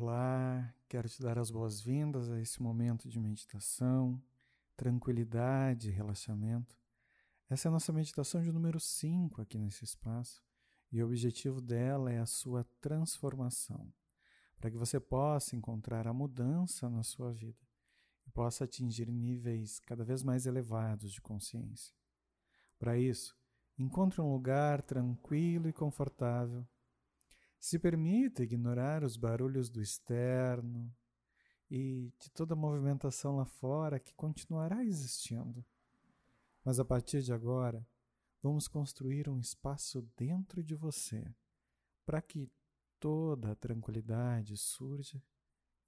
Olá, quero te dar as boas-vindas a esse momento de meditação, tranquilidade e relaxamento. Essa é a nossa meditação de número 5 aqui nesse espaço e o objetivo dela é a sua transformação, para que você possa encontrar a mudança na sua vida e possa atingir níveis cada vez mais elevados de consciência. Para isso, encontre um lugar tranquilo e confortável se permita ignorar os barulhos do externo e de toda a movimentação lá fora que continuará existindo. Mas a partir de agora, vamos construir um espaço dentro de você para que toda a tranquilidade surja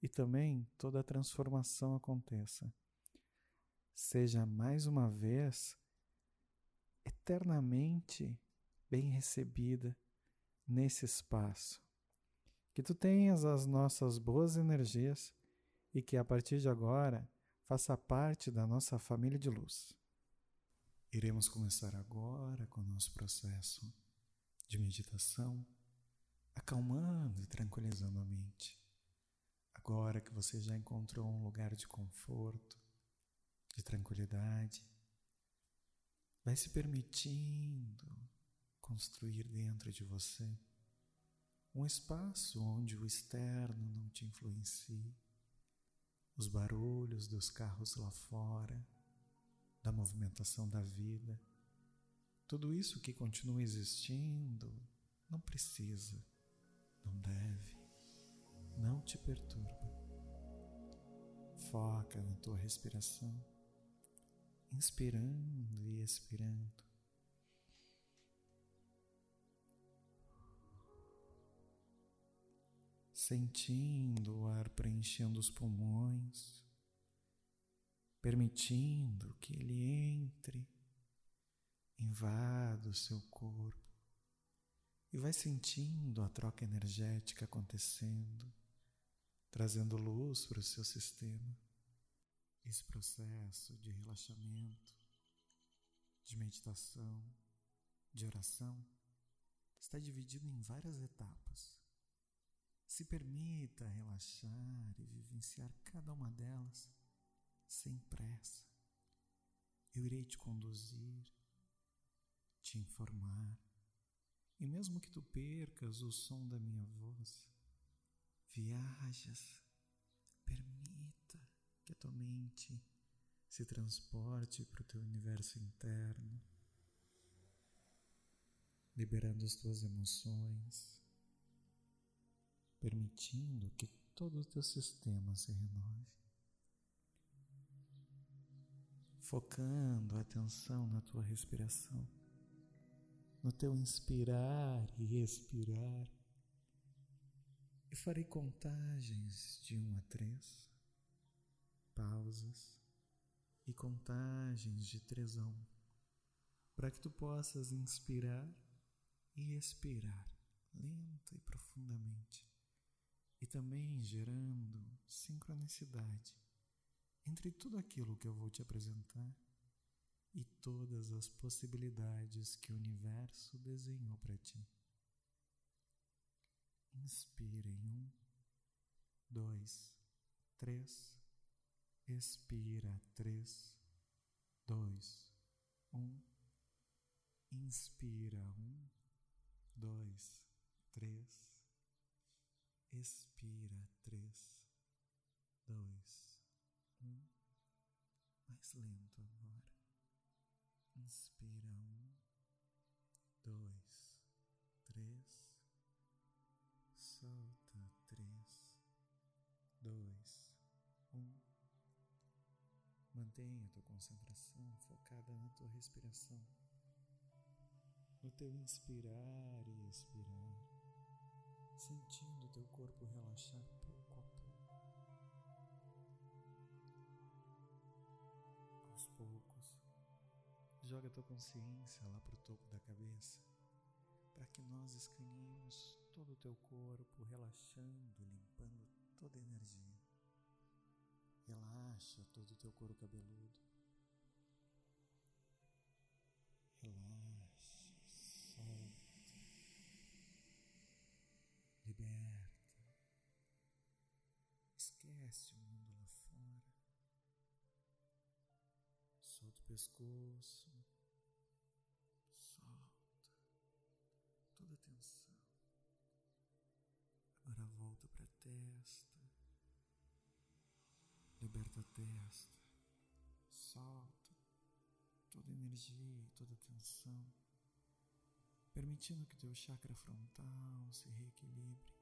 e também toda a transformação aconteça. Seja mais uma vez eternamente bem recebida nesse espaço. Que tu tenhas as nossas boas energias e que a partir de agora faça parte da nossa família de luz. Iremos começar agora com o nosso processo de meditação, acalmando e tranquilizando a mente. Agora que você já encontrou um lugar de conforto, de tranquilidade, vai se permitindo construir dentro de você um espaço onde o externo não te influencie, os barulhos dos carros lá fora, da movimentação da vida, tudo isso que continua existindo não precisa, não deve, não te perturba. Foca na tua respiração, inspirando e expirando sentindo o ar preenchendo os pulmões, permitindo que ele entre, invada o seu corpo e vai sentindo a troca energética acontecendo, trazendo luz para o seu sistema. Esse processo de relaxamento, de meditação, de oração, está dividido em várias etapas. Se permita relaxar e vivenciar cada uma delas sem pressa. Eu irei te conduzir, te informar, e mesmo que tu percas o som da minha voz, viajas, permita que a tua mente se transporte para o teu universo interno, liberando as tuas emoções permitindo que todo o teu sistema se renove. Focando a atenção na tua respiração, no teu inspirar e expirar. E farei contagens de um a três, pausas e contagens de três a um, para que tu possas inspirar e expirar lenta e profundamente e também gerando sincronicidade entre tudo aquilo que eu vou te apresentar e todas as possibilidades que o universo desenhou para ti. Inspira em um, dois, três. Expira três, dois, um. Inspira um, dois, três Expira três, dois, um. Mais lento agora. Inspira um, dois, três. Solta três, dois, um. Mantenha a tua concentração focada na tua respiração, no teu inspirar e expirar sentindo teu corpo relaxar pouco a pouco. Aos poucos, joga tua consciência lá para o topo da cabeça, para que nós escaneemos todo o teu corpo, relaxando, limpando toda a energia. Relaxa todo o teu couro cabeludo. Esquece o mundo lá fora. Solta o pescoço. Solta toda a tensão. Agora volta para a testa. Liberta a testa. Solta toda a energia, toda a tensão. Permitindo que teu chakra frontal se reequilibre.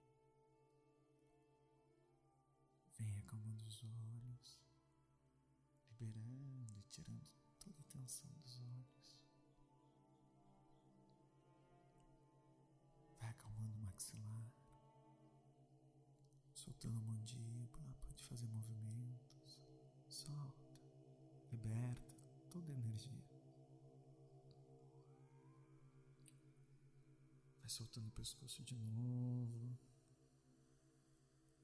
Vem acalmando os olhos, liberando e tirando toda a tensão dos olhos. Vai acalmando o maxilar, soltando a mandíbula, pode fazer movimentos. Solta, liberta toda a energia. Vai soltando o pescoço de novo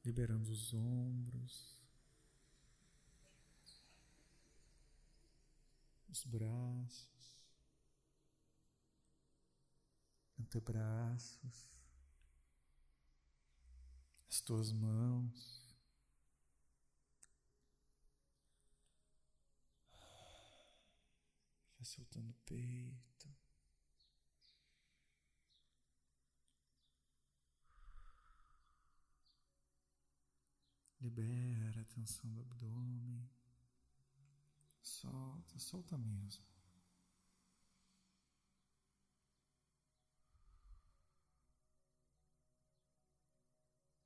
liberando os ombros, os braços, antebraços, as tuas mãos. Vai soltando o peito. Libera a tensão do abdômen. Solta, solta mesmo.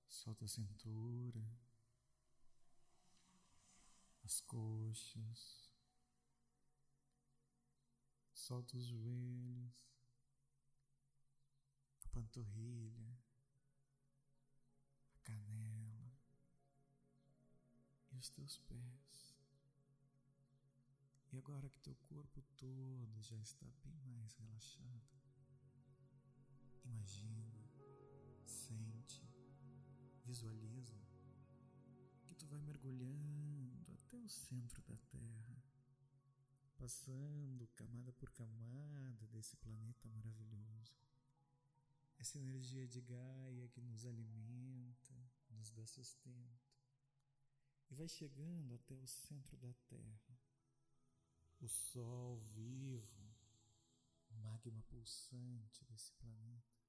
Solta a cintura, as coxas, solta os joelhos, a panturrilha, os teus pés. E agora que teu corpo todo já está bem mais relaxado, imagina, sente, visualiza que tu vai mergulhando até o centro da Terra, passando camada por camada desse planeta maravilhoso. Essa energia de Gaia que nos alimenta, nos dá sustento e vai chegando até o centro da Terra. O Sol vivo, o magma pulsante desse planeta.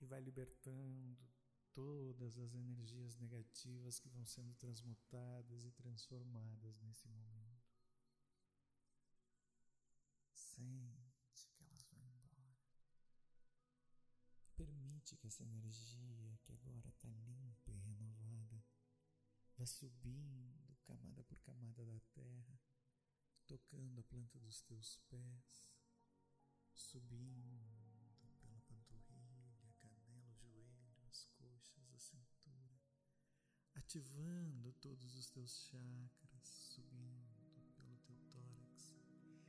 E vai libertando todas as energias negativas que vão sendo transmutadas e transformadas nesse momento. Sente Permite que essa energia que agora está limpa e renovada vá subindo camada por camada da terra, tocando a planta dos teus pés, subindo pela panturrilha, canela, o joelho, as coxas, a cintura, ativando todos os teus chakras, subindo pelo teu tórax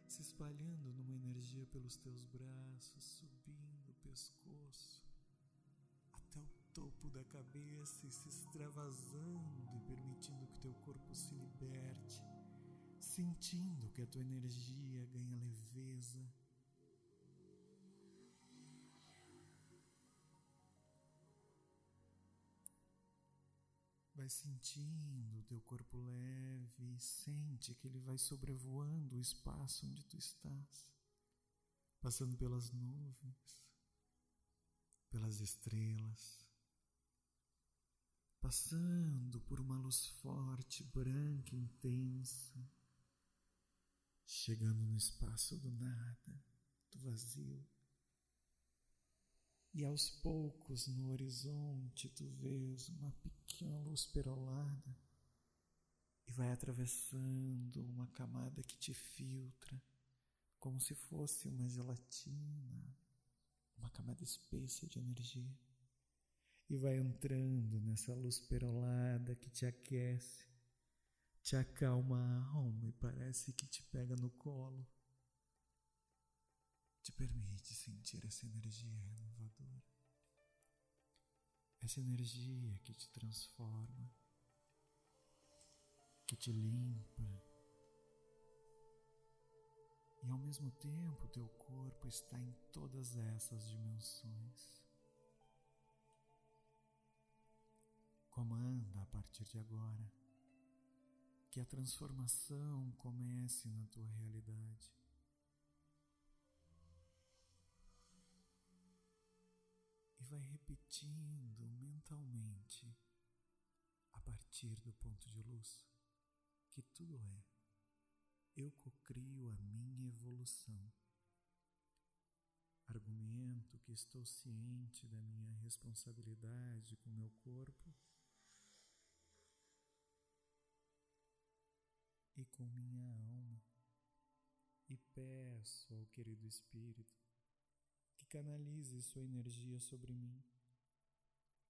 se espalhando numa energia pelos teus braços, subindo o pescoço topo da cabeça e se extravasando e permitindo que teu corpo se liberte, sentindo que a tua energia ganha leveza. Vai sentindo o teu corpo leve e sente que ele vai sobrevoando o espaço onde tu estás, passando pelas nuvens, pelas estrelas, passando por uma luz forte, branca, intensa, chegando no espaço do nada, do vazio. E aos poucos no horizonte tu vês uma pequena luz perolada e vai atravessando uma camada que te filtra, como se fosse uma gelatina, uma camada espessa de energia. E vai entrando nessa luz perolada que te aquece, te acalma a alma e parece que te pega no colo te permite sentir essa energia renovadora, essa energia que te transforma, que te limpa. E ao mesmo tempo, teu corpo está em todas essas dimensões. Partir de agora, que a transformação comece na tua realidade. E vai repetindo mentalmente, a partir do ponto de luz, que tudo é. Eu cocrio a minha evolução argumento que estou ciente da minha responsabilidade com meu corpo com minha alma e peço ao querido Espírito que canalize sua energia sobre mim,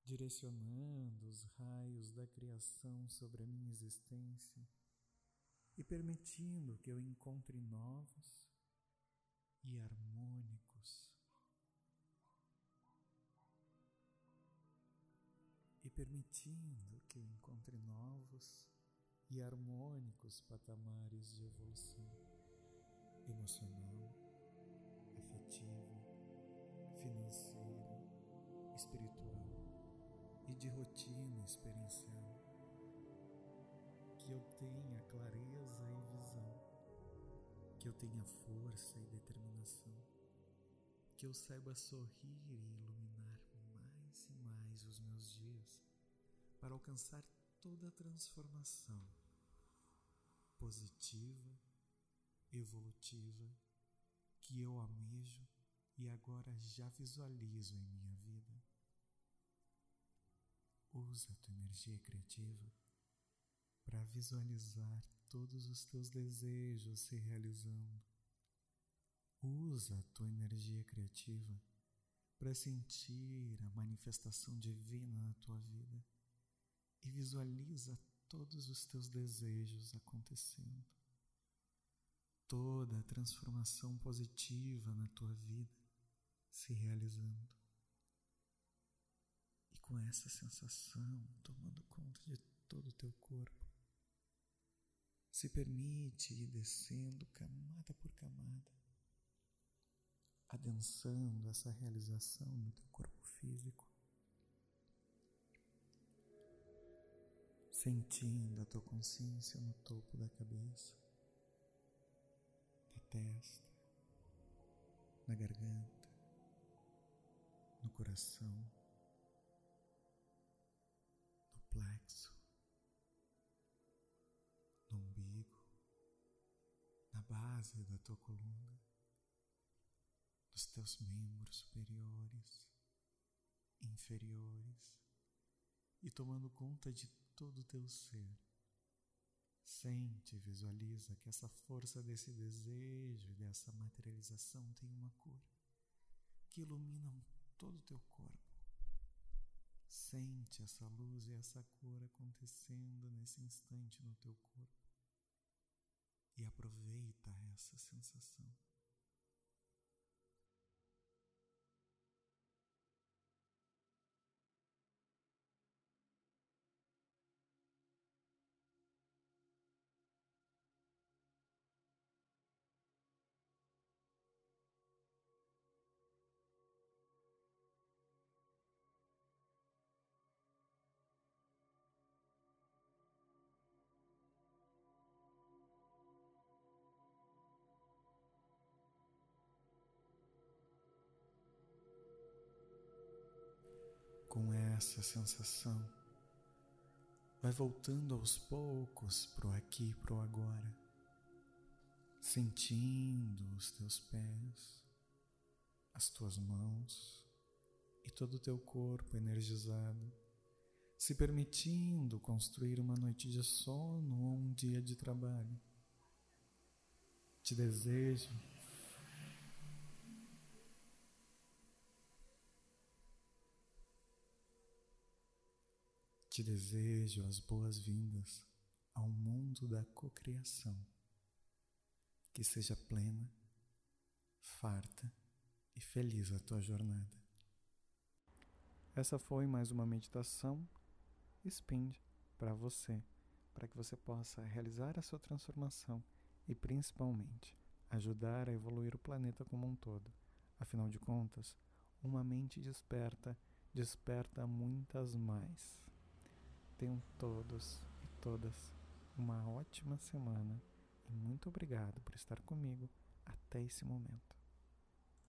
direcionando os raios da criação sobre a minha existência e permitindo que eu encontre novos e harmônicos. E permitindo que eu encontre novos e harmônicos patamares de evolução emocional, afetiva, financeira, espiritual e de rotina experiencial. Que eu tenha clareza e visão que eu tenha força e determinação, que eu saiba sorrir e iluminar mais e mais os meus dias para alcançar toda a transformação positiva, evolutiva que eu amejo e agora já visualizo em minha vida. Usa a tua energia criativa para visualizar todos os teus desejos se realizando. Usa a tua energia criativa para sentir a manifestação divina na tua vida e visualiza todos os teus desejos acontecendo. Toda a transformação positiva na tua vida se realizando. E com essa sensação tomando conta de todo o teu corpo, se permite ir descendo camada por camada, adensando essa realização no teu corpo físico, sentindo a tua consciência no topo da cabeça, na testa, na garganta, no coração, no plexo no umbigo, na base da tua coluna, dos teus membros superiores, inferiores e tomando conta de todo o teu ser. Sente visualiza que essa força desse desejo dessa materialização tem uma cor que ilumina todo o teu corpo. Sente essa luz e essa cor acontecendo nesse instante no teu corpo e aproveita essa sensação. Essa sensação. Vai voltando aos poucos pro aqui, pro agora, sentindo os teus pés, as tuas mãos e todo o teu corpo energizado, se permitindo construir uma noite de sono ou um dia de trabalho. Te desejo Te desejo as boas-vindas ao mundo da cocriação. Que seja plena, farta e feliz a tua jornada. Essa foi mais uma meditação Spind para você, para que você possa realizar a sua transformação e principalmente ajudar a evoluir o planeta como um todo. Afinal de contas, uma mente desperta desperta muitas mais. Tenham todos e todas uma ótima semana e muito obrigado por estar comigo até esse momento.